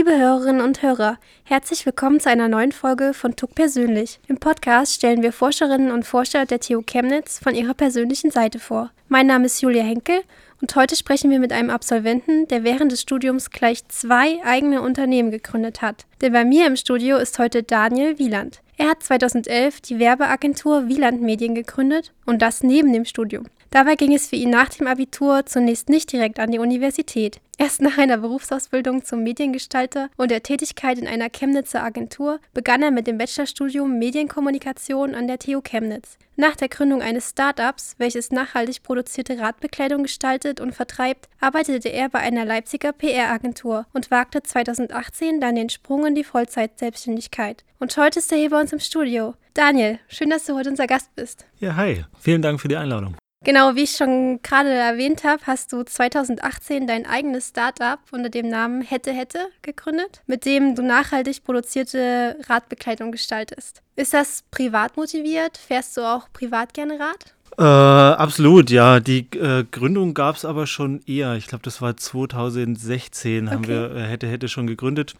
Liebe Hörerinnen und Hörer, herzlich willkommen zu einer neuen Folge von TUC Persönlich. Im Podcast stellen wir Forscherinnen und Forscher der TU Chemnitz von ihrer persönlichen Seite vor. Mein Name ist Julia Henkel und heute sprechen wir mit einem Absolventen, der während des Studiums gleich zwei eigene Unternehmen gegründet hat. Denn bei mir im Studio ist heute Daniel Wieland. Er hat 2011 die Werbeagentur Wieland Medien gegründet und das neben dem Studium. Dabei ging es für ihn nach dem Abitur zunächst nicht direkt an die Universität. Erst nach einer Berufsausbildung zum Mediengestalter und der Tätigkeit in einer Chemnitzer Agentur begann er mit dem Bachelorstudium Medienkommunikation an der TU Chemnitz. Nach der Gründung eines Startups, welches nachhaltig produzierte Radbekleidung gestaltet und vertreibt, arbeitete er bei einer Leipziger PR-Agentur und wagte 2018 dann den Sprung in die Vollzeitselbstständigkeit. Und heute ist er hier bei uns im Studio. Daniel, schön, dass du heute unser Gast bist. Ja, hi. Vielen Dank für die Einladung. Genau, wie ich schon gerade erwähnt habe, hast du 2018 dein eigenes Startup unter dem Namen Hätte Hätte gegründet, mit dem du nachhaltig produzierte Radbekleidung gestaltest. Ist das privat motiviert? Fährst du auch privat gerne Rad? Äh, absolut, ja. Die äh, Gründung gab es aber schon eher. Ich glaube, das war 2016, okay. haben wir äh, Hätte Hätte schon gegründet.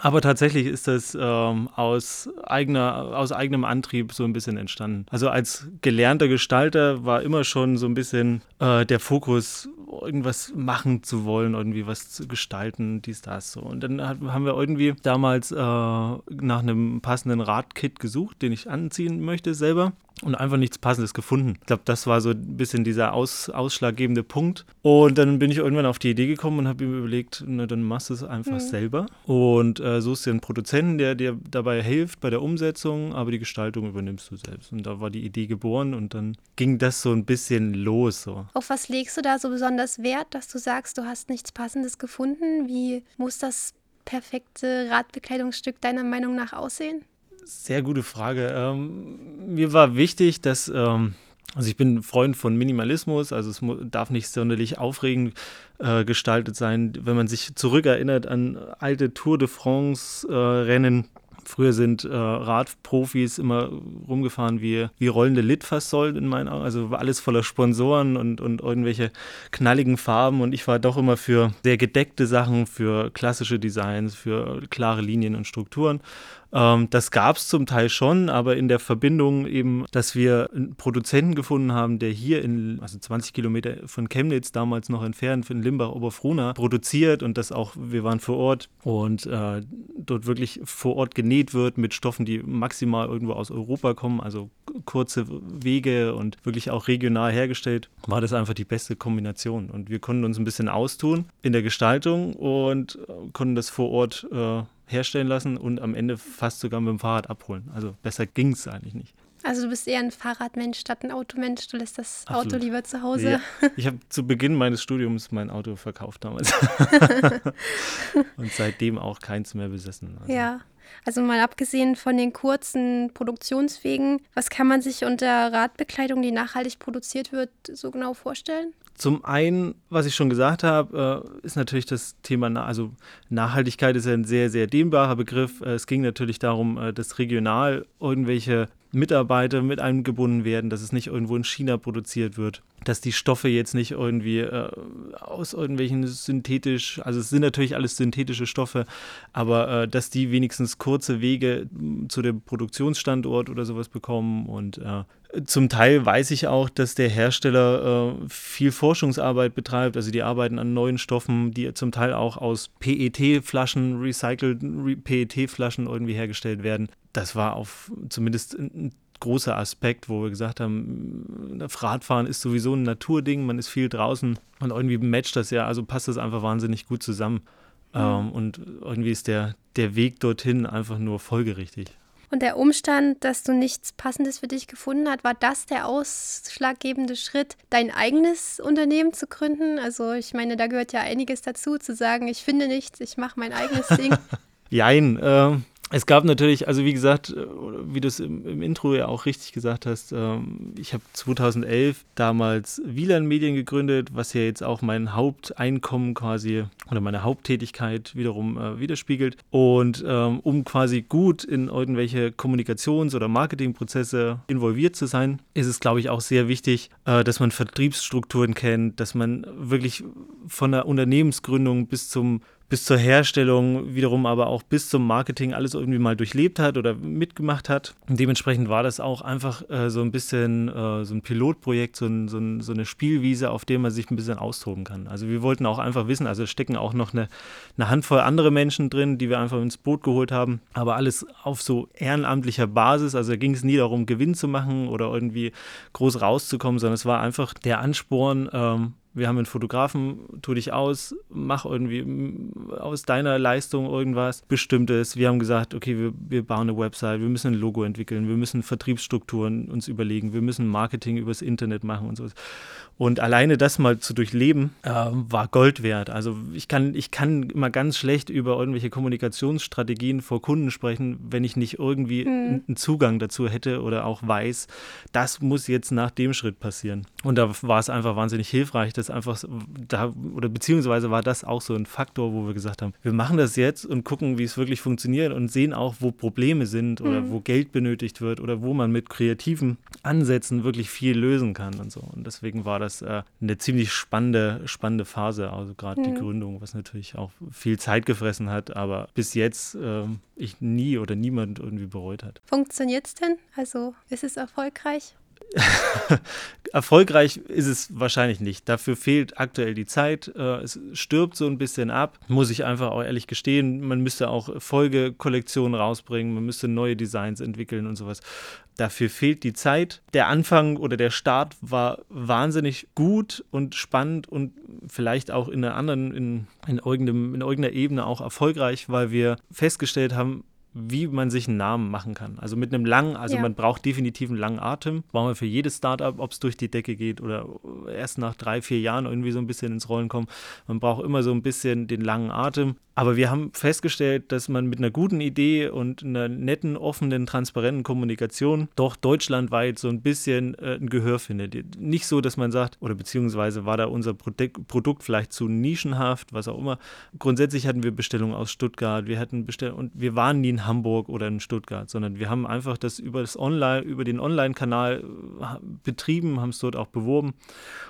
Aber tatsächlich ist das ähm, aus, eigener, aus eigenem Antrieb so ein bisschen entstanden. Also als gelernter Gestalter war immer schon so ein bisschen äh, der Fokus, irgendwas machen zu wollen, irgendwie was zu gestalten, dies, das so. Und dann hat, haben wir irgendwie damals äh, nach einem passenden Radkit gesucht, den ich anziehen möchte selber und einfach nichts Passendes gefunden. Ich glaube, das war so ein bisschen dieser aus, ausschlaggebende Punkt. Und dann bin ich irgendwann auf die Idee gekommen und habe mir überlegt, na, dann machst du es einfach mhm. selber und äh, suchst dir einen Produzenten, der dir dabei hilft bei der Umsetzung, aber die Gestaltung übernimmst du selbst. Und da war die Idee geboren und dann ging das so ein bisschen los. So. Auf was legst du da so besonders Wert, dass du sagst, du hast nichts Passendes gefunden? Wie muss das perfekte Radbekleidungsstück deiner Meinung nach aussehen? Sehr gute Frage. Ähm, mir war wichtig, dass, ähm, also ich bin Freund von Minimalismus, also es darf nicht sonderlich aufregend äh, gestaltet sein. Wenn man sich zurückerinnert an alte Tour de France-Rennen, äh, Früher sind äh, Radprofis immer rumgefahren wie, wie rollende Litfaßsäulen in meinen Augen. Also alles voller Sponsoren und, und irgendwelche knalligen Farben. Und ich war doch immer für sehr gedeckte Sachen, für klassische Designs, für klare Linien und Strukturen. Ähm, das gab es zum Teil schon, aber in der Verbindung eben, dass wir einen Produzenten gefunden haben, der hier in, also 20 Kilometer von Chemnitz damals noch entfernt, in Limbach-Oberfrohna produziert und das auch, wir waren vor Ort und äh, dort wirklich vor Ort genäht wird mit Stoffen, die maximal irgendwo aus Europa kommen, also kurze Wege und wirklich auch regional hergestellt, war das einfach die beste Kombination. Und wir konnten uns ein bisschen austun in der Gestaltung und konnten das vor Ort äh, herstellen lassen und am Ende fast sogar mit dem Fahrrad abholen. Also besser ging es eigentlich nicht. Also du bist eher ein Fahrradmensch statt ein Automensch. Du lässt das Absolut. Auto lieber zu Hause. Ja. Ich habe zu Beginn meines Studiums mein Auto verkauft damals. und seitdem auch keins mehr besessen. Also. Ja. Also mal abgesehen von den kurzen Produktionswegen, was kann man sich unter Radbekleidung, die nachhaltig produziert wird, so genau vorstellen? Zum einen, was ich schon gesagt habe, äh, ist natürlich das Thema, also Nachhaltigkeit ist ja ein sehr, sehr dehnbarer Begriff. Äh, es ging natürlich darum, äh, dass regional irgendwelche Mitarbeiter mit eingebunden werden, dass es nicht irgendwo in China produziert wird, dass die Stoffe jetzt nicht irgendwie aus irgendwelchen synthetisch, also es sind natürlich alles synthetische Stoffe, aber dass die wenigstens kurze Wege zu dem Produktionsstandort oder sowas bekommen und zum Teil weiß ich auch, dass der Hersteller äh, viel Forschungsarbeit betreibt. Also die arbeiten an neuen Stoffen, die zum Teil auch aus PET-Flaschen, recycelt PET-Flaschen irgendwie hergestellt werden das war auf zumindest ein großer Aspekt, wo wir gesagt haben, Radfahren ist sowieso ein Naturding, man ist viel draußen und irgendwie matcht das ja, also passt das einfach wahnsinnig gut zusammen. Mhm. Ähm, und irgendwie ist der, der Weg dorthin einfach nur folgerichtig. Und der Umstand, dass du nichts Passendes für dich gefunden hast, war das der ausschlaggebende Schritt, dein eigenes Unternehmen zu gründen? Also ich meine, da gehört ja einiges dazu, zu sagen, ich finde nichts, ich mache mein eigenes Ding. Jein, äh, es gab natürlich, also wie gesagt, äh, wie du es im, im, Intro ja auch richtig gesagt hast, ähm, ich habe 2011 damals Wieland Medien gegründet, was ja jetzt auch mein Haupteinkommen quasi oder meine Haupttätigkeit wiederum äh, widerspiegelt. Und ähm, um quasi gut in irgendwelche Kommunikations- oder Marketingprozesse involviert zu sein, ist es, glaube ich, auch sehr wichtig, äh, dass man Vertriebsstrukturen kennt, dass man wirklich von der Unternehmensgründung bis zum bis zur Herstellung, wiederum aber auch bis zum Marketing alles irgendwie mal durchlebt hat oder mitgemacht hat. Und dementsprechend war das auch einfach äh, so ein bisschen äh, so ein Pilotprojekt, so, ein, so, ein, so, eine Spielwiese, auf der man sich ein bisschen austoben kann. Also wir wollten auch einfach wissen, also stecken auch noch eine, eine Handvoll andere Menschen drin, die wir einfach ins Boot geholt haben, aber alles auf so ehrenamtlicher Basis. Also da ging es nie darum, Gewinn zu machen oder irgendwie groß rauszukommen, sondern es war einfach der Ansporn, ähm, wir haben einen Fotografen, tu dich aus, mach irgendwie aus deiner Leistung irgendwas Bestimmtes. Wir haben gesagt, okay, wir, wir bauen eine Website, wir müssen ein Logo entwickeln, wir müssen Vertriebsstrukturen uns überlegen, wir müssen Marketing übers Internet machen und so. Und alleine das mal zu durchleben, äh, war Gold wert. Also ich kann, ich kann immer ganz schlecht über irgendwelche Kommunikationsstrategien vor Kunden sprechen, wenn ich nicht irgendwie mhm. einen Zugang dazu hätte oder auch weiß, das muss jetzt nach dem Schritt passieren. Und da war es einfach wahnsinnig hilfreich, dass einfach da, oder beziehungsweise war das auch so ein Faktor, wo wir gesagt haben, wir machen das jetzt und gucken, wie es wirklich funktioniert und sehen auch, wo Probleme sind oder mhm. wo Geld benötigt wird oder wo man mit kreativen Ansätzen wirklich viel lösen kann und so. Und deswegen war das das äh, eine ziemlich spannende, spannende Phase, also gerade mhm. die Gründung, was natürlich auch viel Zeit gefressen hat, aber bis jetzt äh, ich nie oder niemand irgendwie bereut hat. Funktioniert es denn? Also ist es erfolgreich? Erfolgreich ist es wahrscheinlich nicht. Dafür fehlt aktuell die Zeit. Äh, es stirbt so ein bisschen ab, muss ich einfach auch ehrlich gestehen. Man müsste auch Folgekollektionen rausbringen, man müsste neue Designs entwickeln und sowas. Dafür fehlt die Zeit. Der Anfang oder der Start war wahnsinnig gut und spannend und vielleicht auch in einer anderen, in, in, irgendeinem, in irgendeiner Ebene auch erfolgreich, weil wir festgestellt haben, wie man sich einen Namen machen kann. Also mit einem langen, also ja. man braucht definitiv einen langen Atem. Brauchen wir für jedes Startup, ob es durch die Decke geht oder erst nach drei, vier Jahren irgendwie so ein bisschen ins Rollen kommt. Man braucht immer so ein bisschen den langen Atem. Aber wir haben festgestellt, dass man mit einer guten Idee und einer netten, offenen, transparenten Kommunikation doch deutschlandweit so ein bisschen äh, ein Gehör findet. Nicht so, dass man sagt, oder beziehungsweise war da unser Produkt, vielleicht zu nischenhaft, was auch immer. Grundsätzlich hatten wir Bestellungen aus Stuttgart, wir hatten Bestellungen und wir waren nie in Hamburg oder in Stuttgart, sondern wir haben einfach das über das Online, über den Online-Kanal äh, betrieben, haben es dort auch beworben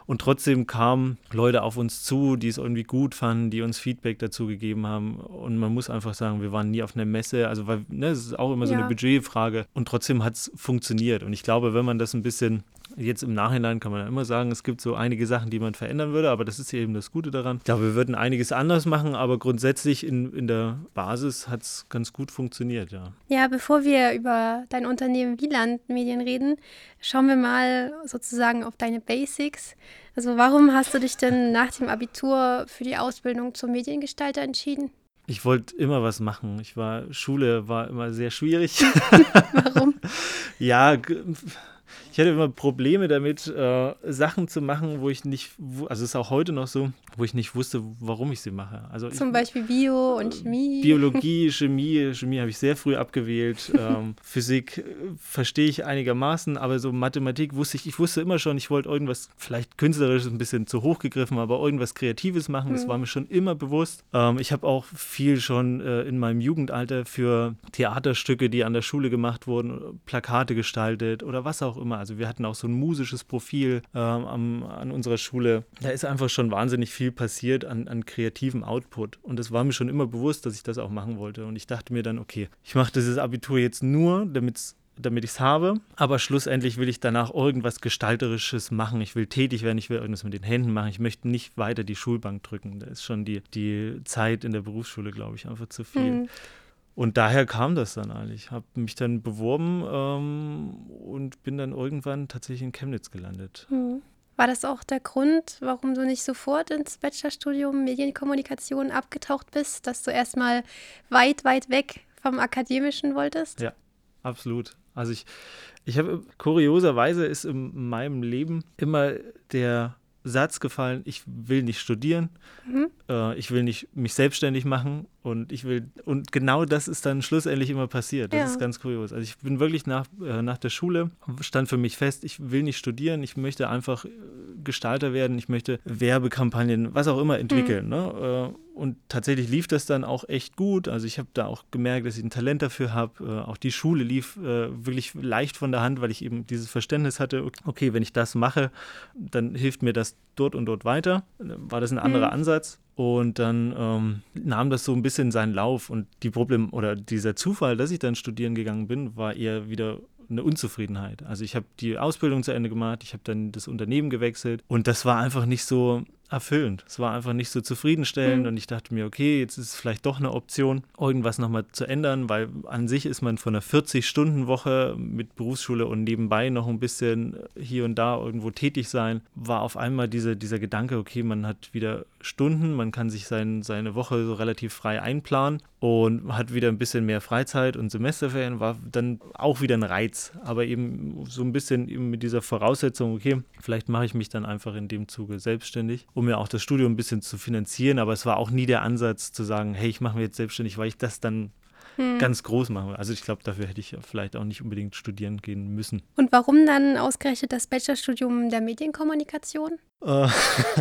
und trotzdem kamen Leute auf uns zu, die es irgendwie gut fanden, die uns Feedback dazu gegeben haben haben. Und man muss einfach sagen, wir waren nie auf einer Messe. Also, weil, ne, es ist auch immer so ja. eine Budgetfrage. Und trotzdem hat es funktioniert. Und ich glaube, wenn man das ein bisschen Jetzt im Nachhinein kann man ja immer sagen, es gibt so einige Sachen, die man verändern würde, aber das ist eben das Gute daran. Ich glaube, wir würden einiges anders machen, aber grundsätzlich in, in der Basis hat es ganz gut funktioniert, ja. Ja, bevor wir über dein Unternehmen Wieland Medien reden, schauen wir mal sozusagen auf deine Basics. Also warum hast du dich denn nach dem Abitur für die Ausbildung zum Mediengestalter entschieden? Ich wollte immer was machen. Ich war, Schule war immer sehr schwierig. Warum? ja, ich hatte immer Probleme damit, äh, Sachen zu machen, wo ich nicht, also es ist auch heute noch so, wo ich nicht wusste, warum ich sie mache. Also Zum ich, Beispiel Bio und Chemie. Biologie, Chemie, Chemie habe ich sehr früh abgewählt. ähm, Physik äh, verstehe ich einigermaßen, aber so Mathematik wusste ich, ich wusste immer schon, ich wollte irgendwas, vielleicht künstlerisches ein bisschen zu hoch gegriffen, aber irgendwas Kreatives machen, mhm. das war mir schon immer bewusst. Ähm, ich habe auch viel schon äh, in meinem Jugendalter für Theaterstücke, die an der Schule gemacht wurden, Plakate gestaltet oder was auch immer. Also wir hatten auch so ein musisches Profil ähm, an unserer Schule. Da ist einfach schon wahnsinnig viel passiert an, an kreativem Output. Und es war mir schon immer bewusst, dass ich das auch machen wollte. Und ich dachte mir dann, okay, ich mache dieses Abitur jetzt nur, damit damit ich es habe. Aber schlussendlich will ich danach irgendwas Gestalterisches machen. Ich will tätig werden, ich will irgendwas mit den Händen machen. Ich möchte nicht weiter die Schulbank drücken. Da ist schon die, die Zeit in der Berufsschule, glaube ich, einfach zu viel. Mhm. Und daher kam das dann eigentlich. Ich habe mich dann beworben ähm, und bin dann irgendwann tatsächlich in Chemnitz gelandet. Mhm. War das auch der Grund, warum du nicht sofort ins Bachelorstudium Medienkommunikation abgetaucht bist, dass du erstmal weit, weit weg vom Akademischen wolltest? Ja, absolut. Also ich, ich habe kurioserweise ist in meinem Leben immer der Satz gefallen, ich will nicht studieren, mhm. äh, ich will nicht mich selbstständig machen und ich will, und genau das ist dann schlussendlich immer passiert. Das ja. ist ganz kurios. Also ich bin wirklich nach, äh, nach der Schule, stand für mich fest, ich will nicht studieren, ich möchte einfach Gestalter werden, ich möchte Werbekampagnen, was auch immer entwickeln. Mhm. Ne? Äh, und tatsächlich lief das dann auch echt gut. Also ich habe da auch gemerkt, dass ich ein Talent dafür habe. Äh, auch die Schule lief äh, wirklich leicht von der Hand, weil ich eben dieses Verständnis hatte, okay, wenn ich das mache, dann hilft mir das dort und dort weiter. War das ein anderer mhm. Ansatz. Und dann ähm, nahm das so ein bisschen seinen Lauf. Und die Problem oder dieser Zufall, dass ich dann studieren gegangen bin, war eher wieder eine Unzufriedenheit. Also ich habe die Ausbildung zu Ende gemacht, ich habe dann das Unternehmen gewechselt und das war einfach nicht so erfüllend. Es war einfach nicht so zufriedenstellend mhm. und ich dachte mir, okay, jetzt ist es vielleicht doch eine Option, irgendwas nochmal zu ändern, weil an sich ist man von einer 40-Stunden-Woche mit Berufsschule und nebenbei noch ein bisschen hier und da irgendwo tätig sein, war auf einmal diese, dieser Gedanke, okay, man hat wieder Stunden, man kann sich sein, seine Woche so relativ frei einplanen und hat wieder ein bisschen mehr Freizeit und Semesterferien, war dann auch wieder ein Reiz, aber eben so ein bisschen eben mit dieser Voraussetzung, okay, vielleicht mache ich mich dann einfach in dem Zuge selbstständig, um mir auch das Studium ein bisschen zu finanzieren, aber es war auch nie der Ansatz zu sagen, hey, ich mache mich jetzt selbstständig, weil ich das dann hm. ganz groß machen. Also ich glaube, dafür hätte ich vielleicht auch nicht unbedingt studieren gehen müssen. Und warum dann ausgerechnet das Bachelorstudium der Medienkommunikation? Äh,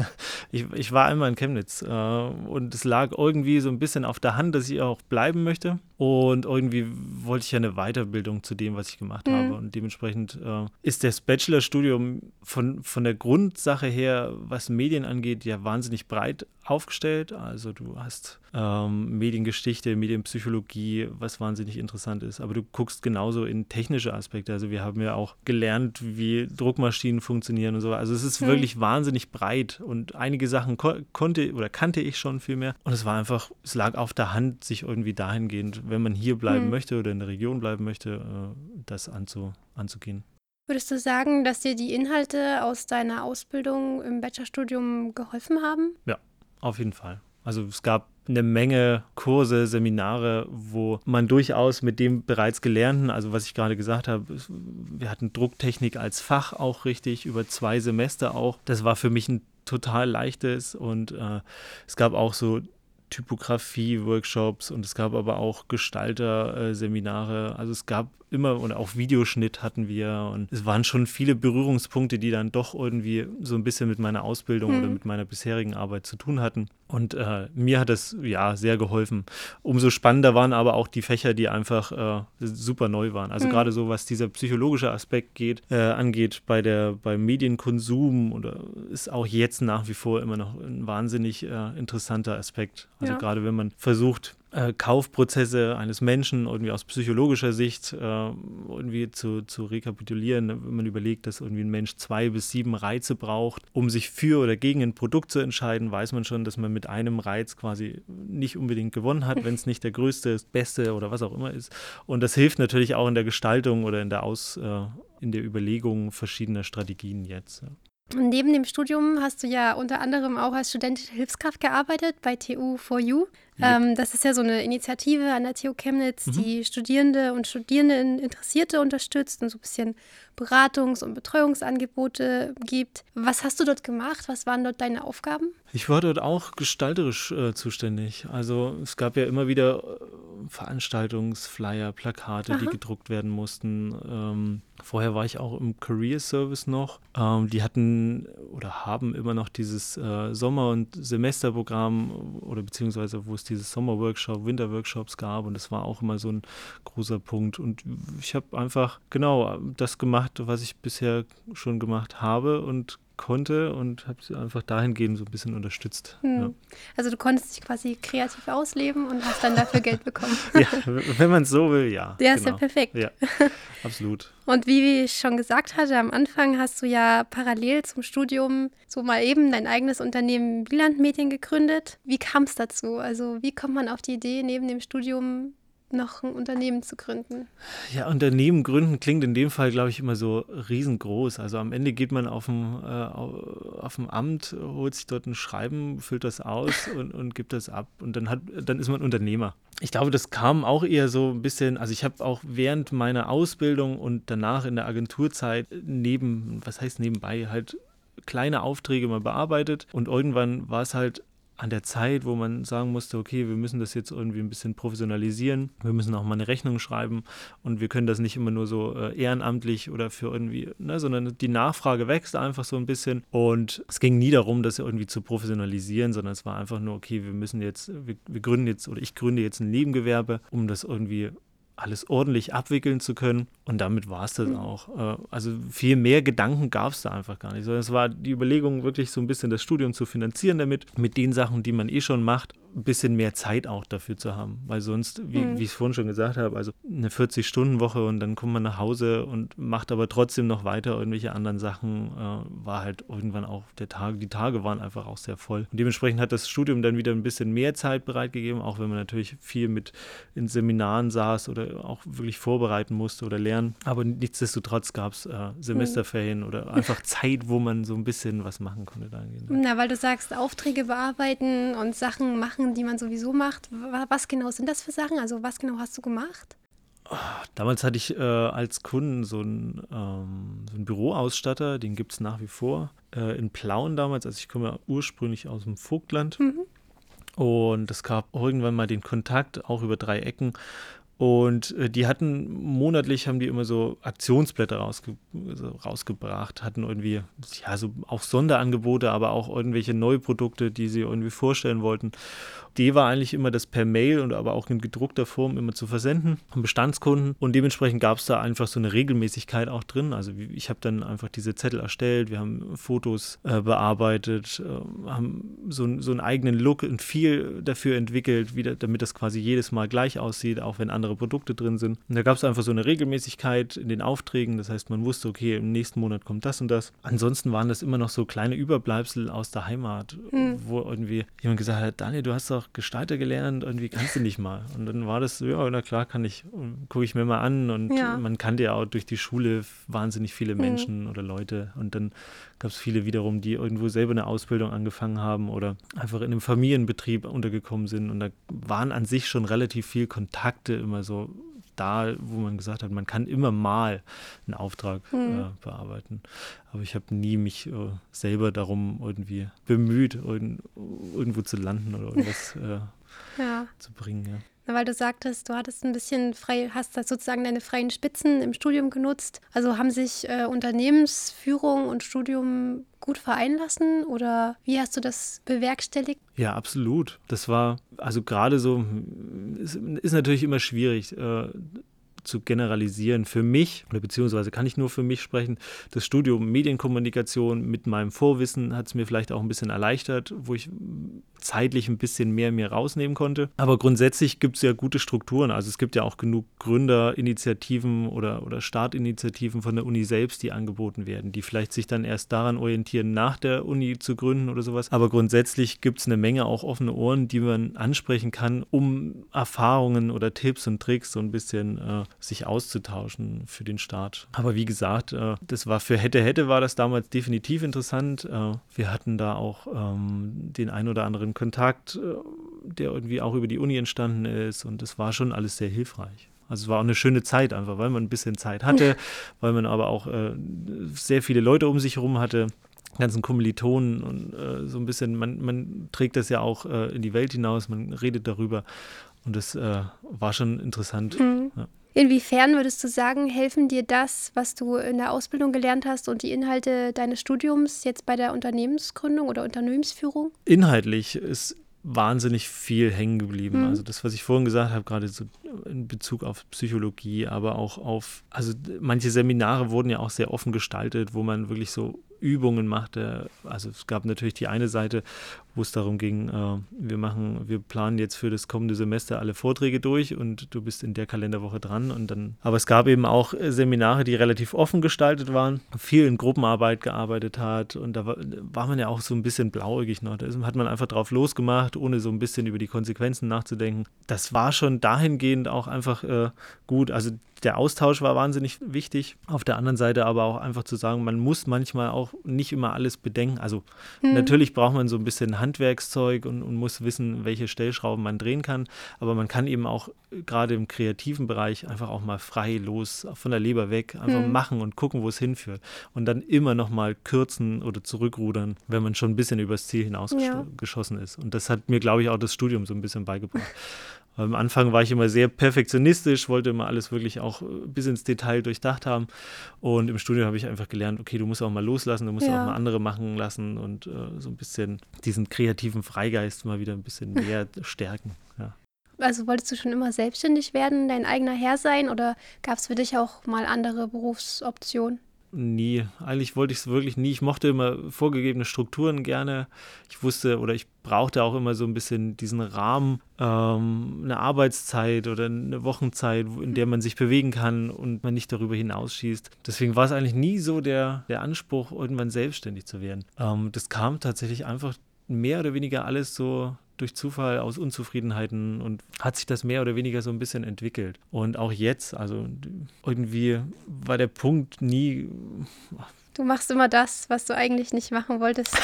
ich, ich, war einmal in Chemnitz äh, und es lag irgendwie so ein bisschen auf der Hand, dass ich auch bleiben möchte. Und irgendwie wollte ich ja eine Weiterbildung zu dem, was ich gemacht mhm. habe. Und dementsprechend äh, ist das Bachelorstudium von, von der Grundsache her, was Medien angeht, ja wahnsinnig breit aufgestellt. Also du hast ähm, Mediengeschichte, Medienpsychologie, was wahnsinnig interessant ist. Aber du guckst genauso in technische Aspekte. Also wir haben ja auch gelernt, wie Druckmaschinen funktionieren und so. Also es ist mhm. wirklich wahnsinnig wahnsinnig breit und einige Sachen ko konnte oder kannte ich schon viel mehr. Und es war einfach, es lag auf der Hand, sich irgendwie dahingehend, wenn man hier bleiben mhm. möchte oder in der Region bleiben möchte, äh, das anzu anzugehen. Würdest du sagen, dass dir die Inhalte aus deiner Ausbildung im Bachelorstudium geholfen haben? Ja, auf jeden Fall. Also es gab eine Menge Kurse, Seminare, wo man durchaus mit dem bereits Gelernten, also was ich gerade gesagt habe, wir hatten Drucktechnik als Fach auch richtig, über zwei Semester auch. Das war für mich ein total leichtes und äh, es gab auch so Typografie-Workshops und es gab aber auch Gestalter-Seminare. Also es gab immer und auch Videoschnitt hatten wir und es waren schon viele Berührungspunkte, die dann doch irgendwie so ein bisschen mit meiner Ausbildung hm. oder mit meiner bisherigen Arbeit zu tun hatten. Und äh, mir hat das ja sehr geholfen. Umso spannender waren aber auch die Fächer, die einfach äh, super neu waren. Also hm. gerade so, was dieser psychologische Aspekt geht, äh, angeht bei der beim Medienkonsum oder ist auch jetzt nach wie vor immer noch ein wahnsinnig äh, interessanter Aspekt. Also ja. gerade wenn man versucht, äh, Kaufprozesse eines Menschen irgendwie aus psychologischer Sicht äh, irgendwie zu, zu rekapitulieren, wenn man überlegt, dass irgendwie ein Mensch zwei bis sieben Reize braucht, um sich für oder gegen ein Produkt zu entscheiden, weiß man schon, dass man mit einem Reiz quasi nicht unbedingt gewonnen hat, wenn es nicht der größte, beste oder was auch immer ist. Und das hilft natürlich auch in der Gestaltung oder in der Aus, äh, in der Überlegung verschiedener Strategien jetzt. Ja. Neben dem Studium hast du ja unter anderem auch als studentische Hilfskraft gearbeitet bei TU4U. Ähm, das ist ja so eine Initiative an der TU Chemnitz, mhm. die Studierende und Studierende Interessierte unterstützt und so ein bisschen Beratungs- und Betreuungsangebote gibt. Was hast du dort gemacht? Was waren dort deine Aufgaben? Ich war dort auch gestalterisch äh, zuständig. Also es gab ja immer wieder äh, Veranstaltungsflyer, Plakate, Aha. die gedruckt werden mussten. Ähm, vorher war ich auch im Career Service noch. Ähm, die hatten oder haben immer noch dieses äh, Sommer- und Semesterprogramm oder beziehungsweise wo es es dieses Sommerworkshop, Winterworkshops gab und das war auch immer so ein großer Punkt. Und ich habe einfach genau das gemacht, was ich bisher schon gemacht habe und konnte und habe sie einfach dahingehend so ein bisschen unterstützt. Hm. Ja. Also du konntest dich quasi kreativ ausleben und hast dann dafür Geld bekommen. ja, wenn man es so will, ja. Ja, ist ja genau. perfekt. Ja, absolut. Und wie ich schon gesagt hatte, am Anfang hast du ja parallel zum Studium so mal eben dein eigenes Unternehmen Wieland Medien gegründet. Wie kam es dazu? Also wie kommt man auf die Idee, neben dem Studium noch ein Unternehmen zu gründen? Ja, Unternehmen gründen klingt in dem Fall, glaube ich, immer so riesengroß. Also am Ende geht man auf dem, äh, auf dem Amt, holt sich dort ein Schreiben, füllt das aus und, und gibt das ab und dann, hat, dann ist man Unternehmer. Ich glaube, das kam auch eher so ein bisschen, also ich habe auch während meiner Ausbildung und danach in der Agenturzeit neben, was heißt nebenbei, halt kleine Aufträge mal bearbeitet und irgendwann war es halt an der Zeit, wo man sagen musste, okay, wir müssen das jetzt irgendwie ein bisschen professionalisieren, wir müssen auch mal eine Rechnung schreiben und wir können das nicht immer nur so äh, ehrenamtlich oder für irgendwie, ne, sondern die Nachfrage wächst einfach so ein bisschen und es ging nie darum, das irgendwie zu professionalisieren, sondern es war einfach nur, okay, wir müssen jetzt, wir, wir gründen jetzt oder ich gründe jetzt ein Nebengewerbe, um das irgendwie alles ordentlich abwickeln zu können. Und damit war es das Mhm. auch. Äh, Also viel mehr Gedanken gab es da einfach gar nicht. Sondern es war die Überlegung, wirklich so ein bisschen das Studium zu finanzieren damit, mit den Sachen, die man eh schon macht, ein bisschen mehr Zeit auch dafür zu haben. Weil sonst, wie, Mhm. wie ich es vorhin schon gesagt habe, also eine 40-Stunden-Woche und dann kommt man nach Hause und macht aber trotzdem noch weiter irgendwelche anderen Sachen, äh, war halt irgendwann auch der Tag, die Tage waren einfach auch sehr voll. Und dementsprechend hat das Studium dann wieder ein bisschen mehr Zeit bereitgegeben, auch wenn man natürlich viel mit in Seminaren saß oder auch wirklich vorbereiten musste oder lernen. Aber nichtsdestotrotz gab es äh, Semesterferien oder einfach Zeit, wo man so ein bisschen was machen konnte. dahingehend. Na, weil du sagst, Aufträge bearbeiten und Sachen machen, die man sowieso macht. Wa- Was genau sind das für Sachen? Also was genau hast du gemacht? Damals hatte ich äh, als Kunden so einen, ähm, so einen Büroausstatter, den gibt es nach wie vor, äh, in Plauen damals. Also ich komme ursprünglich aus dem Vogtland. Und es gab irgendwann mal den Kontakt, auch über drei Ecken. Und äh, die hatten monatlich, haben die immer so Aktionsblätter rausge so rausgebracht, hatten irgendwie, ja, so auch Sonderangebote, aber auch irgendwelche Neuprodukte, die sie irgendwie vorstellen wollten. Die war eigentlich immer das per Mail und aber auch in gedruckter Form immer zu versenden an Bestandskunden. Und dementsprechend gab es da einfach so eine Regelmäßigkeit auch drin. Also ich habe dann einfach diese Zettel erstellt, wir haben Fotos äh, bearbeitet, äh, haben so, so einen eigenen Look und viel dafür entwickelt, wieder, damit das quasi jedes Mal gleich aussieht, auch wenn andere Produkte drin sind. Und da gab es einfach so eine Regelmäßigkeit in den Aufträgen. Das heißt, man wusste, okay, im nächsten Monat kommt das und das. Ansonsten waren das immer noch so kleine Überbleibsel aus der Heimat, wo irgendwie jemand gesagt hat, Daniel, du hast doch Gestalter gelernt, irgendwie kannst du nicht mal. Und dann war das so, ja, na klar, kann ich, gucke ich mir mal an. Und Ja. man kannte ja auch durch die Schule wahnsinnig viele Menschen oder Leute. Und dann gab es viele wiederum, die irgendwo selber eine Ausbildung angefangen haben oder einfach in einem Familienbetrieb untergekommen sind. Und da waren an sich schon relativ viel Kontakte immer so da, wo man gesagt hat, man kann immer mal einen Auftrag äh, bearbeiten. Aber ich habe nie mich äh, selber darum irgendwie bemüht, irgend, irgendwo zu landen oder irgendwas äh, Ja. zu bringen. Ja. Na, weil du sagtest, du hattest ein bisschen frei, hast sozusagen deine freien Spitzen im Studium genutzt. Also haben sich äh, Unternehmensführung und Studium gut vereinen lassen oder wie hast du das bewerkstelligt? Ja, absolut. Das war, also gerade so, ist, ist natürlich immer schwierig äh, zu generalisieren. Für mich, beziehungsweise kann ich nur für mich sprechen, das Studium Medienkommunikation mit meinem Vorwissen hat es mir vielleicht auch ein bisschen erleichtert, wo ich zeitlich ein bisschen mehr mir rausnehmen konnte. Aber grundsätzlich gibt es ja gute Strukturen. Also es gibt ja auch genug Gründerinitiativen oder, oder Startinitiativen von der Uni selbst, die angeboten werden, die vielleicht sich dann erst daran orientieren, nach der Uni zu gründen oder sowas. Aber grundsätzlich gibt es eine Menge auch offene Ohren, die man ansprechen kann, um Erfahrungen oder Tipps und Tricks so ein bisschen äh, sich auszutauschen für den Start. Aber wie gesagt, äh, das war für hätte hätte war das damals definitiv interessant. Äh, wir hatten da auch ähm, den ein oder anderen Kontakt, äh, der irgendwie auch über die Uni entstanden ist und es war schon alles sehr hilfreich. Also es war auch eine schöne Zeit einfach, weil man ein bisschen Zeit hatte, weil man aber auch sehr viele Leute um sich herum hatte ganzen Kommilitonen und äh, so ein bisschen, man, man trägt das ja auch äh, in die Welt hinaus, man redet darüber und das äh, war schon interessant. Ja. Inwiefern würdest du sagen, helfen dir das, was du in der Ausbildung gelernt hast und die Inhalte deines Studiums jetzt bei der Unternehmensgründung oder Unternehmensführung? Inhaltlich ist wahnsinnig viel hängen geblieben. Mhm. Also das, was ich vorhin gesagt habe, gerade so in Bezug auf Psychologie, aber auch auf, also manche Seminare wurden ja auch sehr offen gestaltet, wo man wirklich so Übungen machte. Also es gab natürlich die eine Seite, wo es darum ging, äh, wir machen, wir planen jetzt für das kommende Semester alle Vorträge durch und du bist in der Kalenderwoche dran und dann. Aber es gab eben auch äh, Seminare, die relativ offen gestaltet waren, viel in Gruppenarbeit gearbeitet hat und da war, war man ja auch so ein bisschen blauäugig noch. Da hat man einfach drauf losgemacht, ohne so ein bisschen über die Konsequenzen nachzudenken. Das war schon dahingehend auch einfach äh, gut. Also der Austausch war wahnsinnig wichtig. Auf der anderen Seite aber auch einfach zu sagen, man muss manchmal auch nicht immer alles bedenken. Also Hm. natürlich braucht man so ein bisschen Handwerkszeug und, und muss wissen, welche Stellschrauben man drehen kann. Aber man kann eben auch äh, gerade im kreativen Bereich einfach auch mal frei los, von der Leber weg, einfach Hm. machen und gucken, wo es hinführt. Und dann immer noch mal kürzen oder zurückrudern, wenn man schon ein bisschen übers Ziel Ja. hinausgeschossen ist. Und das hat mir, glaube ich, auch das Studium so ein bisschen beigebracht. Am Anfang war ich immer sehr perfektionistisch, wollte immer alles wirklich auch äh, bis ins Detail durchdacht haben. Und im Studium habe ich einfach gelernt, okay, du musst auch mal loslassen, du musst Ja. auch mal andere machen lassen und äh, so ein bisschen diesen kreativen Freigeist mal wieder ein bisschen mehr stärken. Ja. also wolltest du schon immer selbstständig werden, dein eigener Herr sein oder gab es für dich auch mal andere Berufsoptionen? Nie. Eigentlich wollte ich es wirklich nie. Ich mochte immer vorgegebene Strukturen gerne. Ich wusste oder ich brauchte auch immer so ein bisschen diesen Rahmen, ähm, eine Arbeitszeit oder eine Wochenzeit, in der man sich bewegen kann und man nicht darüber hinausschießt. Deswegen war es eigentlich nie so der, der Anspruch, irgendwann selbstständig zu werden. Ähm, das kam tatsächlich einfach mehr oder weniger alles so durch Zufall aus Unzufriedenheiten und hat sich das mehr oder weniger so ein bisschen entwickelt. Und auch jetzt, also irgendwie war der Punkt nie. Du machst immer das, was du eigentlich nicht machen wolltest.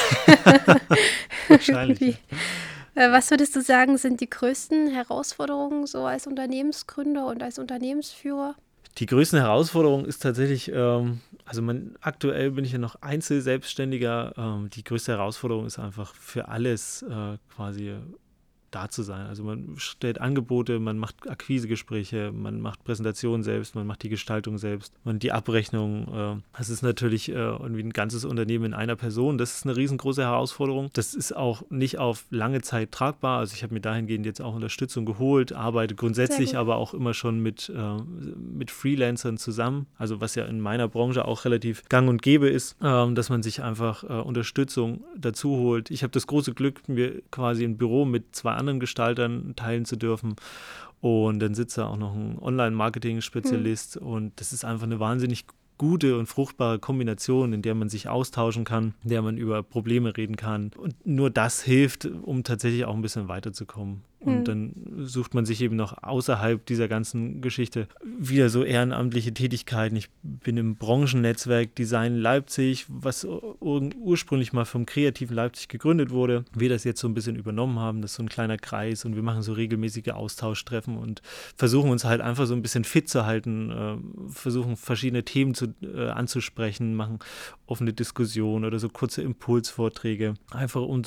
Wahrscheinlich. Äh, was würdest du sagen, sind die größten Herausforderungen so als Unternehmensgründer und als Unternehmensführer? Die größte Herausforderung ist tatsächlich, ähm, also man, aktuell bin ich ja noch Einzelselbstständiger. Ähm, die größte Herausforderung ist einfach für alles äh, quasi da zu sein. Also man stellt Angebote, man macht Akquisegespräche, man macht Präsentationen selbst, man macht die Gestaltung selbst und die Abrechnung. Äh, das ist natürlich äh, irgendwie ein ganzes Unternehmen in einer Person. Das ist eine riesengroße Herausforderung. Das ist auch nicht auf lange Zeit tragbar. Also ich habe mir dahingehend jetzt auch Unterstützung geholt, arbeite grundsätzlich aber auch immer schon mit, äh, mit Freelancern zusammen. Also was ja in meiner Branche auch relativ gang und gäbe ist, ähm, dass man sich einfach Unterstützung dazu holt. Ich habe das große Glück, mir quasi ein Büro mit zwei anderen Gestaltern teilen zu dürfen. Und dann sitzt da auch noch ein Online-Marketing-Spezialist mhm. und das ist einfach eine wahnsinnig gute und fruchtbare Kombination, in der man sich austauschen kann, in der man über Probleme reden kann. Und nur das hilft, um tatsächlich auch ein bisschen weiterzukommen. Und mhm. dann sucht man sich eben noch außerhalb dieser ganzen Geschichte wieder so ehrenamtliche Tätigkeiten. Ich bin im Branchennetzwerk Design Leipzig, was ur ursprünglich mal vom kreativen Leipzig gegründet wurde. Wir das jetzt so ein bisschen übernommen haben. Das ist so ein kleiner Kreis und wir machen so regelmäßige Austauschtreffen und versuchen uns halt einfach so ein bisschen fit zu halten, äh, versuchen verschiedene Themen zu, äh, anzusprechen, machen offene Diskussionen oder so kurze Impulsvorträge, einfach um,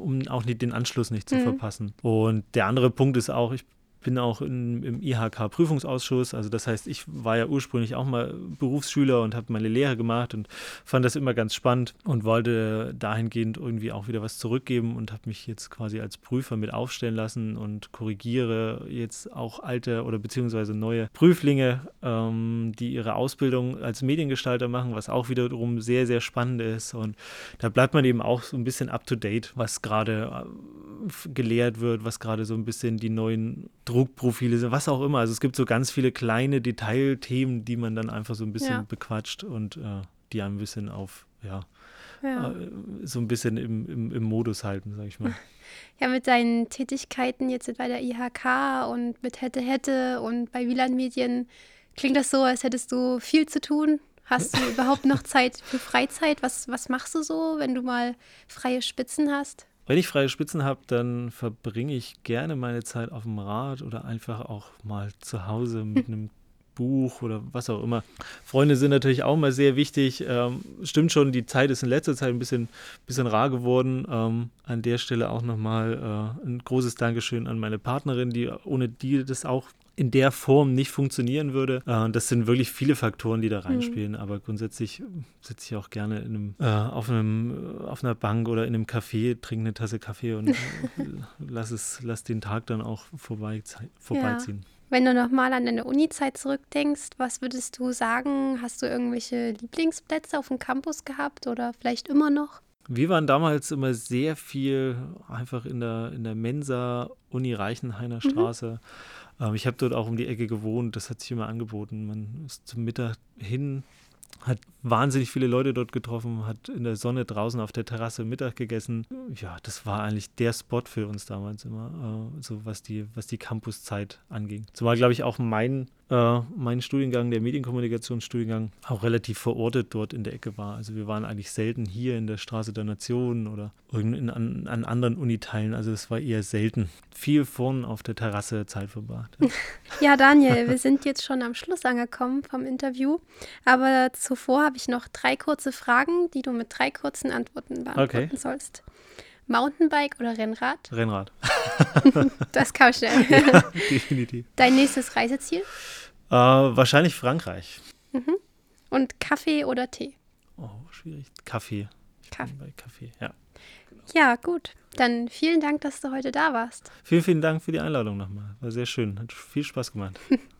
um auch nicht den Anschluss nicht zu mhm. verpassen. Und der andere Punkt ist auch, ich bin auch in, im IHK-Prüfungsausschuss. Also das heißt, ich war ja ursprünglich auch mal Berufsschüler und habe meine Lehre gemacht und fand das immer ganz spannend und wollte dahingehend irgendwie auch wieder was zurückgeben und habe mich jetzt quasi als Prüfer mit aufstellen lassen und korrigiere jetzt auch alte oder beziehungsweise neue Prüflinge, ähm, die ihre Ausbildung als Mediengestalter machen, was auch wiederum sehr, sehr spannend ist. Und da bleibt man eben auch so ein bisschen up-to-date, was gerade äh, gelehrt wird, was gerade so ein bisschen die neuen Druckprofile sind, was auch immer. Also es gibt so ganz viele kleine Detailthemen, die man dann einfach so ein bisschen ja. bequatscht und äh, die ein bisschen auf, ja, ja. Äh, so ein bisschen im, im, im Modus halten, sag ich mal. Ja, mit deinen Tätigkeiten jetzt bei der IHK und mit Hätte Hätte und bei Wieland Medien klingt das so, als hättest du viel zu tun. Hast du überhaupt noch Zeit für Freizeit? Was, was machst du so, wenn du mal freie Spitzen hast? Wenn ich freie Spitzen habe, dann verbringe ich gerne meine Zeit auf dem Rad oder einfach auch mal zu Hause mit einem Buch oder was auch immer. Freunde sind natürlich auch mal sehr wichtig. Ähm, stimmt schon, die Zeit ist in letzter Zeit ein bisschen, bisschen rar geworden. Ähm, an der Stelle auch nochmal äh, ein großes Dankeschön an meine Partnerin, die ohne die das auch in der Form nicht funktionieren würde. Äh, das sind wirklich viele Faktoren, die da mhm. reinspielen. Mhm. Aber grundsätzlich sitze ich auch gerne in einem, äh, auf, einem, auf einer Bank oder in einem Café, trinke eine Tasse Kaffee und lass, es, lass den Tag dann auch vorbei, vorbeiziehen. Ja. Wenn du nochmal an deine Uni-Zeit zurückdenkst, was würdest du sagen? Hast du irgendwelche Lieblingsplätze auf dem Campus gehabt oder vielleicht immer noch? Wir waren damals immer sehr viel einfach in der, in der Mensa Uni Reichenhainer mhm. Straße. Mhm ähm, ich habe dort auch um die Ecke gewohnt, das hat sich immer angeboten. Man ist zum Mittag hin, hat wahnsinnig viele Leute dort getroffen, hat in der Sonne draußen auf der Terrasse Mittag gegessen. Ja, das war eigentlich der Spot für uns damals immer, äh, so was die, was die Campuszeit anging. Zumal, glaube ich, auch mein äh, mein Studiengang, der Medienkommunikationsstudiengang, auch relativ verortet dort in der Ecke war. Also wir waren eigentlich selten hier in der Straße der Nationen oder in, an, an anderen Uniteilen. Also es war eher selten. Viel vorn auf der Terrasse Zeit verbracht. Ja. ja, Daniel, wir sind jetzt schon am Schluss angekommen vom Interview. Aber zuvor habe ich noch drei kurze Fragen, die du mit drei kurzen Antworten beantworten okay. sollst. Mountainbike oder Rennrad? Rennrad. das kam schnell. Ja, definitiv. Dein nächstes Reiseziel? Äh, wahrscheinlich Frankreich. Mhm. Und Kaffee oder Tee? Oh, schwierig. Kaffee. Kaffee. Bei Kaffee, ja. Ja, gut. Dann vielen Dank, dass du heute da warst. Vielen, vielen Dank für die Einladung nochmal. War sehr schön. Hat viel Spaß gemacht.